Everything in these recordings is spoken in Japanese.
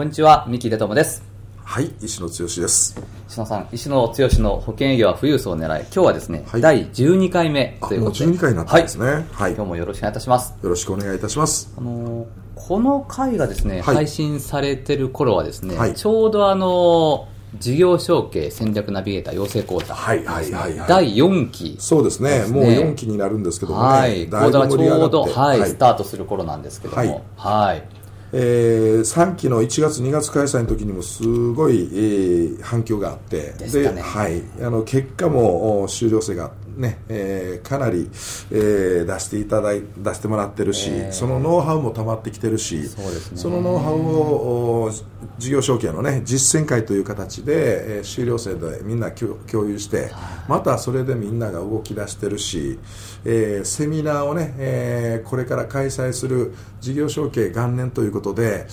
こんにちは三木出友です。はい、石野剛です。石野さん石野剛の保険営業は富裕層を狙い今日はですね、はい。第12回目ということで。12回になったんですね。はい。はい。今日もよろしくお願いいたします。よろしくお願いいたします。あのーこの回がですね、はい。配信されてる頃はですね、はい。ちょうどあのー事業承継戦略ナビゲーター養成講座、はいはいはいはい。第4期そうですね。もう4期になるんですけどもね。はい、がちょうど、はいはい。スタートする頃なんですけども、はいえー、3期の1月2月開催の時にもすごい、えー反響があって。でね。はい、あの結果もお修了生が、ねえーかなり、えー出していただい出してもらってるし、えー。そのノウハウも溜まってきてるしそね。そのノウハウをお事業承継の、ね、実践会という形で、えー修了生でみんな共共有してまたそれでみんなが動き出してるし、えーセミナーをね、えーこれから開催する事業承継元年ということで、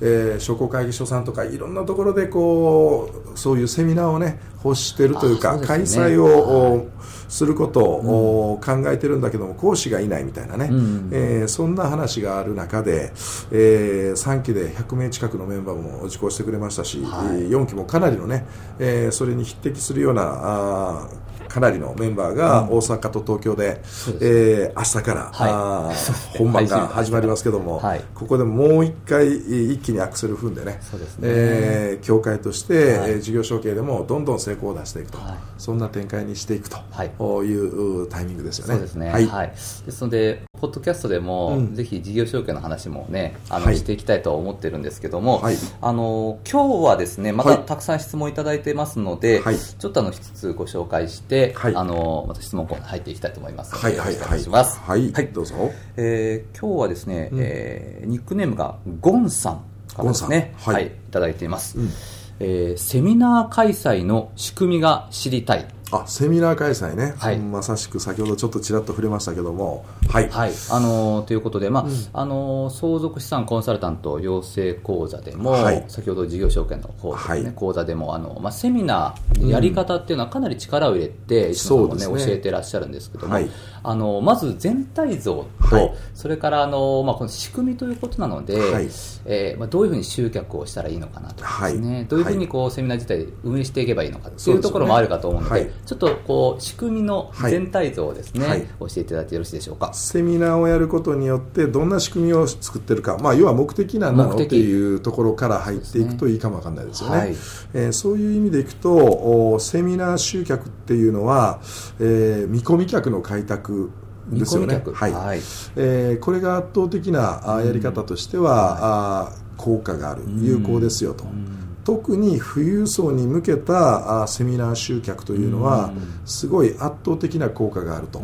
えー商工会議所さんとかいろんなところでこうそういうセミナーをね欲してるというかあそう開催を、おすることを、お考えてるんだけども講師がいないみたいなね、ん。えーそんな話がある中で、え3期で100名近くのメンバーも受講してくれましたし、はい。えー4期もかなりのね、えーそれに匹敵するようなあーかなりのメンバーが大阪と東京で、えー明日から、はい。本番が始まりますけども、はい。こここでもう一回一気にアクセル踏んでねそうですね。えー協会として、はい。えー事業承継でもどんどん成功を出していくと、はい。そんな展開にしていくはい。というタイミングですよね。そうですね。ははいい。ですので、ポッドキャストでも、うん。ぜひ事業承継の話もね、あの、はい。していきたいとは思ってるんですけども、はい。あの、今日はですね、またはい。たくさん質問いただいてますので、はい。ちょっとあの、一つご紹介して、はい。あの、また質問コーナー入っていきたいと思いますので、はいはいよろしくおはい願いします。はい、はい。どうぞ。えー今日はですね、うん。えーニックネームがゴンさんからですね、はい。い、いただいています、うん。えーセミナー開催の仕組みが知りたい。あセミナー開催ね、はい。まさしく先ほどちょっとちらっと触れましたけども、はい、はい、あのーということで、まあうん。あのー相続資産コンサルタント養成講座でも、はい。先ほど事業証券の方ですね、はい。講座でもあの、まあ、セミナーやり方っていうのはかなり力を入れて、石野さんも、ねね。教えてらっしゃるんですけども、はい。あのまず全体像。と、はい。それからあの、まあ、この仕組みということなので、はい。えーまあ、どういうふうに集客をしたらいいのかなとかですね、はい。どういうふうにこう、セミナー自体運営していけばいいのかといううところもあるかと思うので、はいちょっとこう仕組みのはい。全体像をですね、はい。教えていただいてよろしいでしょうか？セミナーをやることによってどんな仕組みを作ってるか、まあ、要は目的なんだろう目的。っていうところから入っていくといいかもわかんないですよね。はい。えーそういう意味でいくとおセミナー集客っていうのは、えー見込み客の開拓ですよね。はい。はい。えーこれが圧倒的なあやり方としては、あ効果がある、有効ですよと。特に富裕層に向けたあセミナー集客というのは、すごい圧倒的な効果があると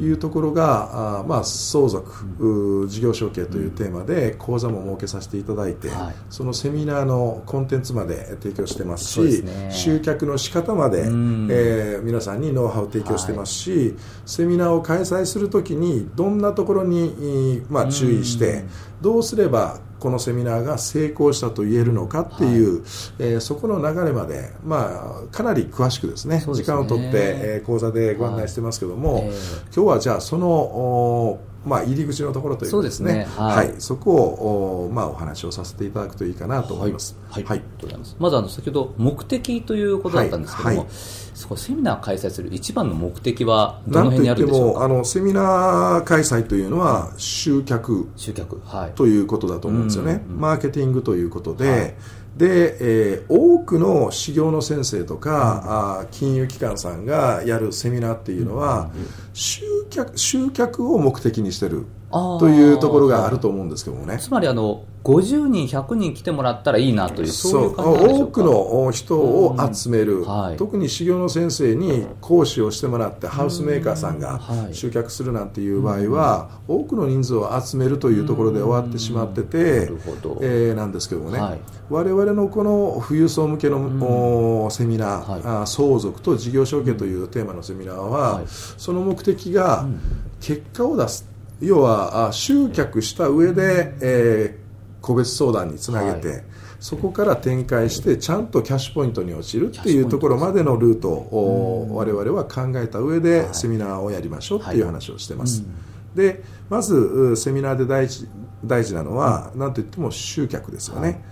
いうところが、あまあ、相続、う事業承継というテーマで講座も設けさせていただいて、はい。そのセミナーのコンテンツまで提供してますし、ね。集客の仕方まで、ん。えー皆さんにノウハウを提供してますし、セミナーを開催するときにどんなところに、えーまあ、注意して、どうすればこのセミナーが成功したと言えるのかっていう、えーそこの流れまで、まあ、かなり詳しくですねね。時間を取って、えー講座でご案内してますけども、はいえ今日はじゃあそのおまあ、入り口のところというかですね。ね。ははい。いそこをお,、まあ、お話をさせていただくといいかなと思います。はい、ありがとうございます。まずあの先ほど目的ということだったんですけども、はい。はいそこセミナーを開催する一番の目的はどの辺にあるんでしょうか？もあのセミナー開催というのは集客。集客、はい。ということだと思うんですよね、うんうん。マーケティングということで、はいで、えー多くの修行の先生とか、あー金融機関さんがやるセミナーっていうのは、集客集客を目的にしてるというところがあると思うんですけどもね。つまりあの50人100人来てもらったらいいなというそう。多くの人を集める、ん。はい。特に修行の先生に講師をしてもらってハウスメーカーさんがはい。集客するなんていう場合は、多くの人数を集めるというところで終わってしまってなてえーなんですけどもね、はい。我々のこの富裕層向けの、おセミナー、はい。あ相続と事業承継というテーマのセミナーは、はい。その目的が結果を出す、要はあ集客した上で、えー個別相談につなげて、はそこから展開してちゃんとキャッシュポイントに落ちるっていうところまでのルートを我々は考えた上でセミナーをやりましょうっていう話をしてます、でまずうセミナーで大事大事なのは何といっても集客ですよね、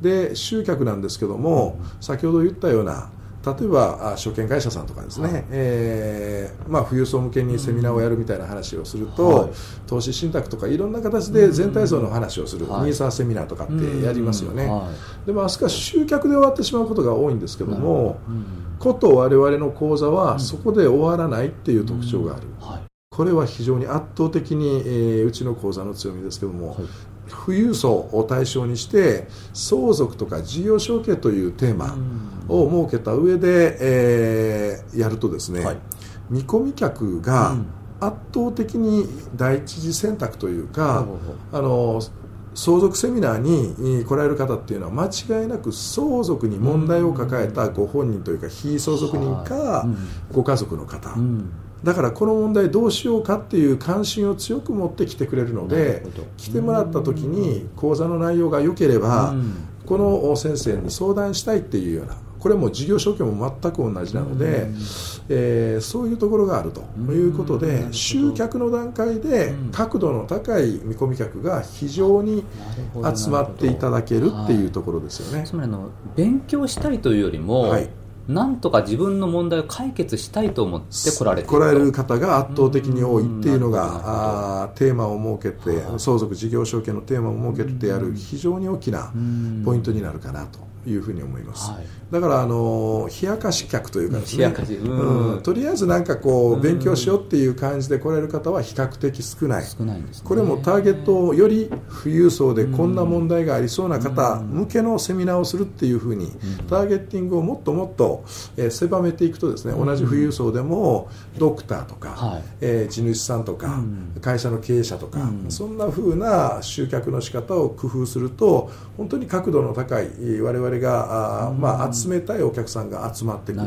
で集客なんですけども、先ほど言ったような例えばあ証券会社さんとかですね、えーまあ、富裕層向けにセミナーをやるみたいな話をすると、はい。投資信託とかいろんな形で全体像の話をする、はい。ニーサーセミナーとかってやりますよね、はでもあそこは集客で終わってしまうことが多いんですけども、こと我々の講座はそこで終わらないっていう特徴がある、いはい。これは非常に圧倒的に、えーうちの講座の強みですけども、はい富裕層を対象にして相続とか事業承継というテーマを設けた上で、えーやるとですね、はい。見込み客がうん。圧倒的に第一次選択というか、ほうほうあの相続セミナーに来られる方っていうのは間違いなく相続に問題を抱えたご本人というか非相続人かご家族の方、うんだからこの問題どうしようかっていう関心を強く持って来てくれるのなで来てもらった時に講座の内容が良ければうん。この先生に相談したいっていうようなこれも事業承継も全く同じなので、えーそういうところがあるということで集客の段階でうん。角度の高い見込み客が非常に集まっていただけるっていうところですよね。つまりあの勉強したいというよりも、はいなんとか自分の問題を解決したいと思って来られて来られる方が圧倒的に多いっていうのうんがあーテーマを設けて相続事業承継のテーマを設けてやる非常に大きなポイントになるかなというふうに思います、はい。だからあの冷やかし客というかですね。冷やかし。うん。うん。とりあえずなんかこううん勉強しようっていう感じで来られる方は比較的少ない。少ないんですね。これもターゲットをより富裕層でこんな問題がありそうな方向けのセミナーをするっていうふうにターゲッティングをもっともっとえー狭めていくとですね同じ富裕層でもドクターとかはい。えー地主さんとかうん。会社の経営者とかうん。そんなふうな集客の仕方を工夫すると本当に角度の高いえー我々があーまあ集めたいお客さんが集まってくる。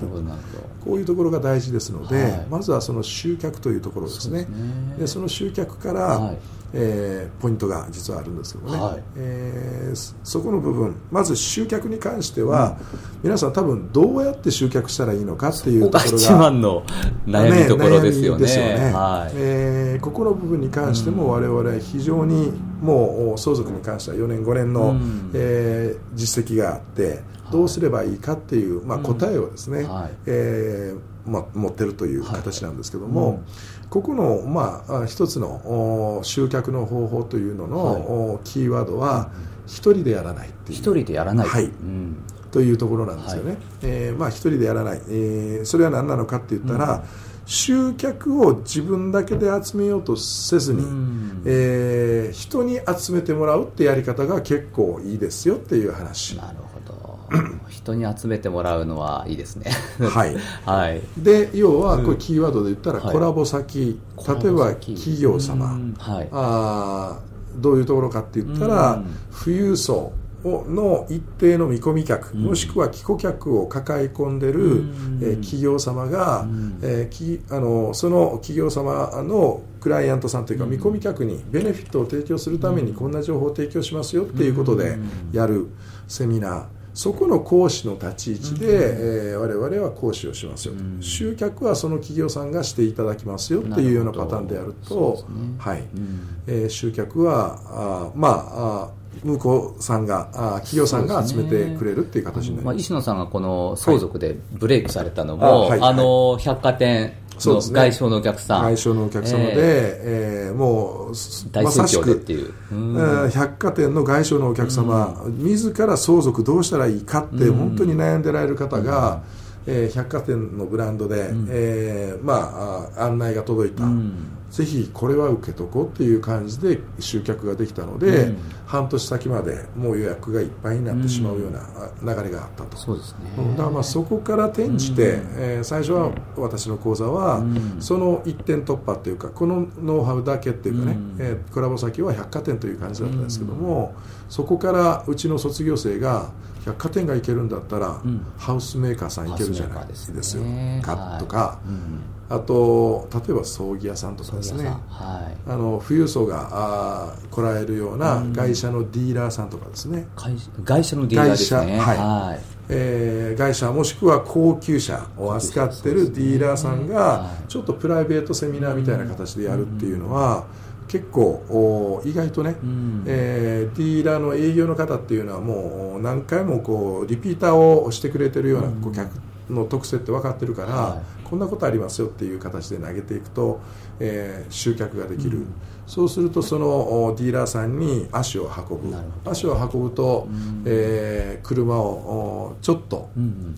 こういうところが大事ですので、はい。まずはその集客というところですね。そうですね。でその集客から、はいえーポイントが実はあるんですけどね、はい。えーそそこの部分まず集客に関しては、皆さん多分どうやって集客したらいいのかっていうこところが一番の悩みどころですよね。悩みですよね。はい。えーここの部分に関しても我々は非常にもう相続に関しては4年5年の、うん。えー実績があってどうすればいいかっていう、まあ、答えをですね、はい。えーまあ、持ってるという形なんですけども、ここの、まあ、あ一つのお集客の方法というのの、はい。おキーワードは一人でやらないっていう。一人でやらない。はい。うん。というところなんですよね、はい。えーまあ、一人でやらない、えーそれは何なのかって言ったら、集客を自分だけで集めようとせずに、うん。えー人に集めてもらうってやり方が結構いいですよっていう話。なるほど人に集めてもらうのはいいですね。はい。はい。で要はこれキーワードで言ったら、はい。コラボ先。例えば企業様、うん。はい。あーどういうところかって言ったら、うん。富裕層をの一定の見込み客、うん。もしくは寄顧客を抱え込んでる、うん。えー企業様が、うん。えーきあのその企業様のクライアントさんというか、見込み客にベネフィットを提供するためにこんな情報を提供しますよっていうことでやるセミナーそこの講師の立ち位置で、えー我々は講師をしますよと、うん。集客はその企業さんがしていただきますよっていうようなパターンでやるとはい。うん。えー集客はあーまああー向こうさんがあー企業さんが集めてくれるっていう形になりまあ、ます石野さんがこの相続でブレイクされたのあも、はいあの百貨店のそうですね。外商のお客さん、外商のお客様で、えーもう大まさしく盛況でっていう、うんうん。百貨店の外商のお客様、自ら相続どうしたらいいかってうん。本当に悩んでられる方が、えー百貨店のブランドで、えーまあ、あ案内が届いた、うんぜひこれは受けとこうっていう感じで集客ができたので、うん。半年先までもう予約がいっぱいになってしまうようなあ流れがあったと。そうですね。うん。だからまあそこから転じて、うん。えー最初は私の講座は、うん。その一点突破っていうかこのノウハウだけっていうかね、うん。えーコラボ先は百貨店という感じだったんですけども、そこからうちの卒業生が百貨店が行けるんだったら、うん。ハウスメーカーさん行けるじゃないですハウスよメーカーですね。かとか、うんあと例えば葬儀屋さんとかですね。はい。あの富裕層があー来られるような外車のディーラーさんとかですね、会外車のディーラーですね。はい。はい。えー会社もしくは高級車を扱ってるディーラーさんがはい。ちょっとプライベートセミナーみたいな形でやるっていうのは結構お意外とね、ん。えーディーラーの営業の方っていうのはもう何回もこうリピーターをしてくれてるような顧客の特性って分かってるから、はこんなことありますよっていう形で投げていくと、えー集客ができる、そうするとそのおディーラーさんに足を運ぶ。足を運ぶと、えー車をおちょっと、うんうん。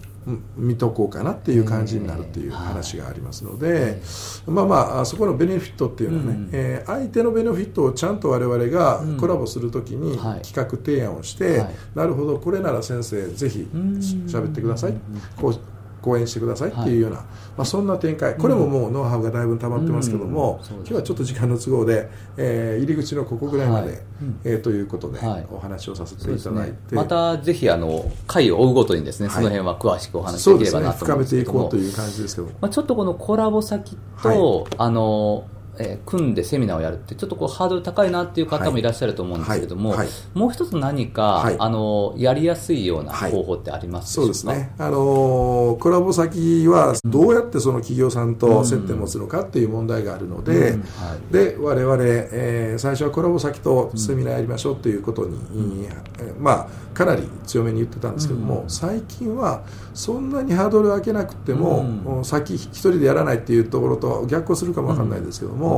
見とこうかなっていう感じになるっていう話がありますので、まあまあそこのベネフィットっていうのはね、うんえー相手のベネフィットをちゃんと我々がコラボするときにはい。企画提案をして、はい。なるほどこれなら先生ぜひん喋ってください、こう講演してくださいっていうような、まあ、そんな展開。これももうノウハウがだいぶ溜まってますけども、うん。そうですね。今日はちょっと時間の都合で、えー入り口のここぐらいまで、はい。うんえーということで、はい。お話をさせていただいね。て、またぜひあの回を追うごとにですね、はい。その辺は詳しくお話しできればなと思深めていうんですけども。こうという感じですけど。まあ、ちょっとこのコラボ先と、あのえー組んでセミナーをやるってちょっとこうハードル高いなっていう方もいらっしゃると思うんですけれども、はい。はい。もう一つ何か、はい。あのやりやすいようなはい方法ってありますそうですね、あのーコラボ先はどうやってその企業さんと接点を持つのかっていう問題があるので、うん。はい。で我々、えー最初はコラボ先とセミナーやりましょうということに、えーまあ、かなり強めに言ってたんですけども、最近はそんなにハードルを上げなくても、うん。先一人でやらないっていうところと逆行するかもわかんないですけども、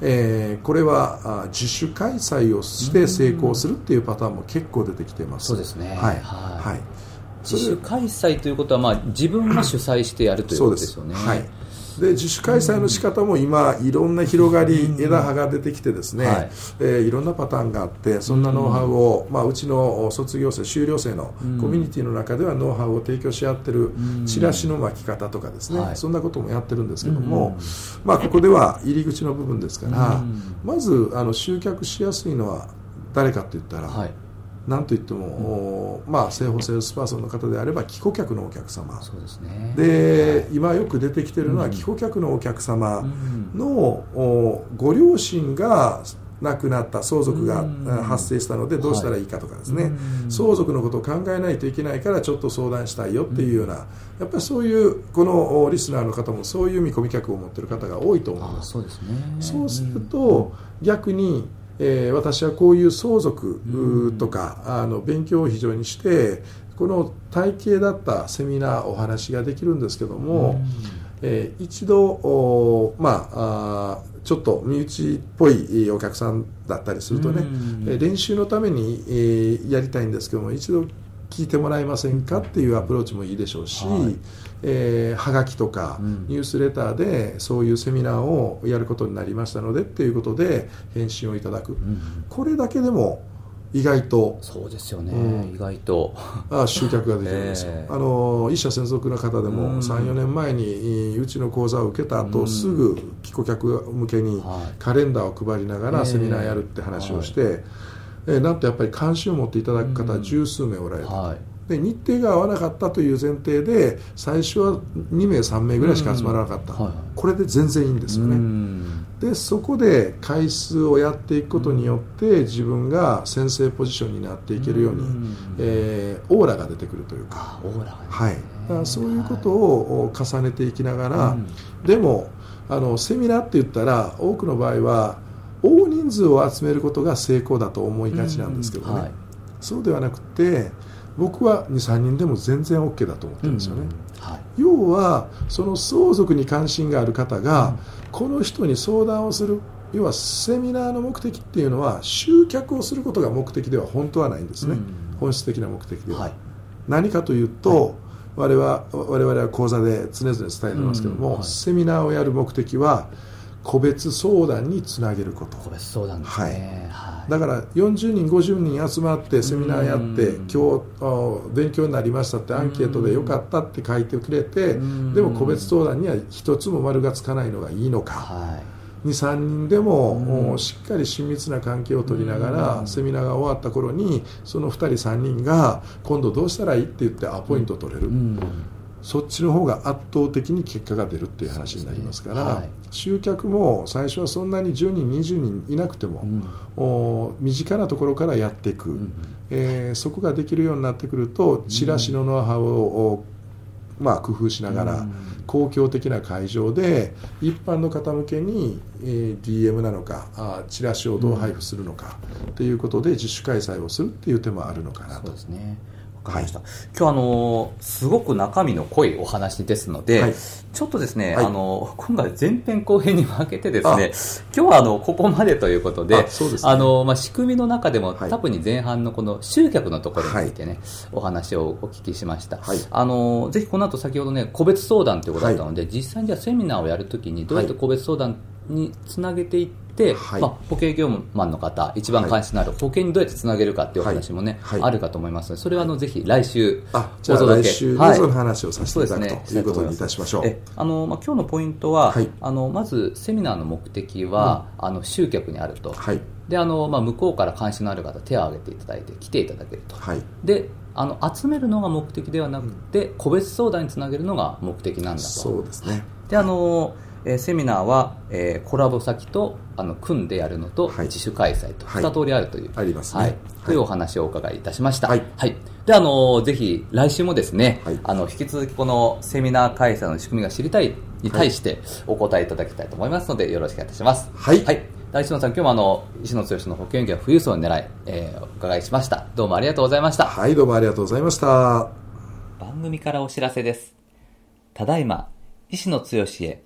えーこれはあ自主開催をして成功するっていうパターンも結構出てきてます。そうですね。はい、はい。はい。自主開催ということは、まあ、自分が主催してやるということですすよね。はいで自主開催の仕方も今、いろんな広がり、枝葉が出てきてですね、はい。えーいろんなパターンがあってそんなノウハウを、まあ、うちの卒業生修了生のコミュニティの中ではノウハウを提供し合ってるチラシの巻き方とかですね、はい。そんなこともやってるんですけども、まあ、ここでは入り口の部分ですから、まずあの集客しやすいのは誰かって言ったら、はいなんといっても、おまあ、生保セールスパーソンの方であれば既顧客のお客様。そうですね。で、今よく出てきてるのは、既顧客のお客様の、おご両親が亡くなった相続が発生したのでどうしたらいいかとかですね、うん。相続のことを考えないといけないからちょっと相談したいよっていうような、やっぱりそういうこのおリスナーの方もそういう見込み客を持ってる方が多いと思いあます。そうですね。そうすると、逆に、えー私はこういう相続とか、あの勉強を非常にしてこの体系だったセミナーお話ができるんですけども、えー一度まあちょっと身内っぽいお客さんだったりするとね、うん。えー練習のために、えーやりたいんですけども一度聞いてもらえませんかっていうアプローチもいいでしょうし、はい。えーはがきとかうん。ニュースレターでそういうセミナーをやることになりましたのでっていうことで返信をいただく、うんこれだけでも意外とそうですよね、うん。意外と。あ集客ができるんですよ、ええあの一社専属の方でうん。も34年前にうちの講座を受けた後、うん。すぐ帰顧客向けにはい。カレンダーを配りながええらセミナーやるって話をして、えーなんとやっぱり関心を持っていただく方うん。十数名おられると、はい。で日程が合わなかったという前提で最初は2名3名ぐらいしか集まらなかった、うんはい。これで全然いいんですよね、うん。でそこで回数をやっていくことによって自分が先生ポジションになっていけるように、うん。えーオーラが出てくるというか、あオーラがね。はい、だからそういうことを重ねていきながら、うん。でもあのセミナーって言ったら多くの場合は大人数を集めることが成功だと思いがちなんですけどね、うんはい。そうではなくて僕は23人でも全然 OK だと思ってるんですよね、はい。要はその相続に関心がある方が、この人に相談をする要はセミナーの目的っていうのは集客をすることが目的では本当はないんですね、うん。本質的な目的では、はい。何かというと、我々は我々は講座で常々伝えてますけども、セミナーをやる目的は個別相談につなげること。個別相談ですね、はい。だから40人50人集まってセミナーやってうん。今日あ勉強になりましたってアンケートでよかったって書いてくれてうん。でも個別相談には一つも丸がつかないのがいいのか。はい。23人でもうしっかり親密な関係を取りながうん。らセミナーが終わった頃にその2人3人が今度どうしたらいいって言ってアポイント取れる。うんそっちの方が圧倒的に結果が出るっていう話になりますから、はい。集客も最初はそんなに10人20人いなくても、うん。お身近なところからやっていく、うん。えーそこができるようになってくるとチラシのノウハウを、おまあ、工夫しながら、うん。公共的な会場で一般の方向けに、えー DM なのかあチラシをどう配布するのかということで自主開催をするっていう手もあるのかなそうと。ですね。わかりました。今日あのすごく中身の濃いお話ですので、はい。ちょっとですね、はい。あの今回前編後編に分けてですね、今日はあのここまでということで、あね。あのまあ仕組みの中でも、はい。特に前半のこの集客のところについてね、お話をお聞きしました。はい。あのぜひこの後先ほどね個別相談ということだったので、実際にじゃあセミナーをやるときにどうやって個別相談につなげていって、はい。まあ保険業務マンの方一番関心のある保険にどうやってつなげるかっていうお話もね、はい。はい。あるかと思いますのでそれはあのぜひ来週あじゃあお届け。来週ね、はい。その話をさせていただく、ね。ということにいたしましょう。えあのまあ、今日のポイントは、はい。あのまずセミナーの目的は、あの集客にあると、はい。であのまあ、向こうから関心のある方手を挙げていただいて来ていただけると、はい。であの集めるのが目的ではなくて個別相談につなげるのが目的なんだと。そうですね。であの、えーセミナーは、えーコラボ先とあの組んでやるのと、はい自主開催とはい二通りあるという、ありますねはいはいというお話をお伺いいたしました。はいであのぜひ来週もですね、はいあの引き続きこのセミナー開催の仕組みが知りたいに対してお答えいただきたいと思いますのでよろしくお願いいたします。はい大志野さん今日もあの石野剛の保険業富裕層を狙い、えーお伺いしました。どうもありがとうございました。はい、どうもありがとうございました。番組からお知らせです。ただいま、石野剛へ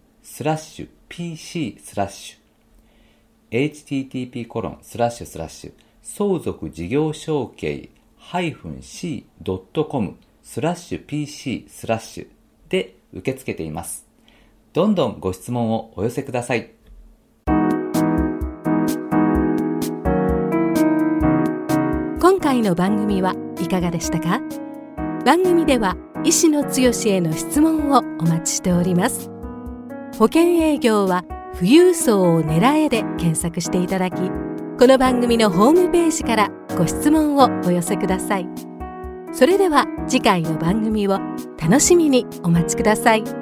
スラッシュ pc スラッシュ http コロンスラッシュスラッシュ相続事業承継 -c.com スラッシュ pc スラッシュで受け付けています。どんどんご質問をお寄せください。今回の番組はいかがでしたか？番組では医師の強しへの質問をお待ちしております保険営業は富裕層を狙えで検索していただきこの番組のホームページからご質問をお寄せください。それでは次回の番組を楽しみにお待ちください。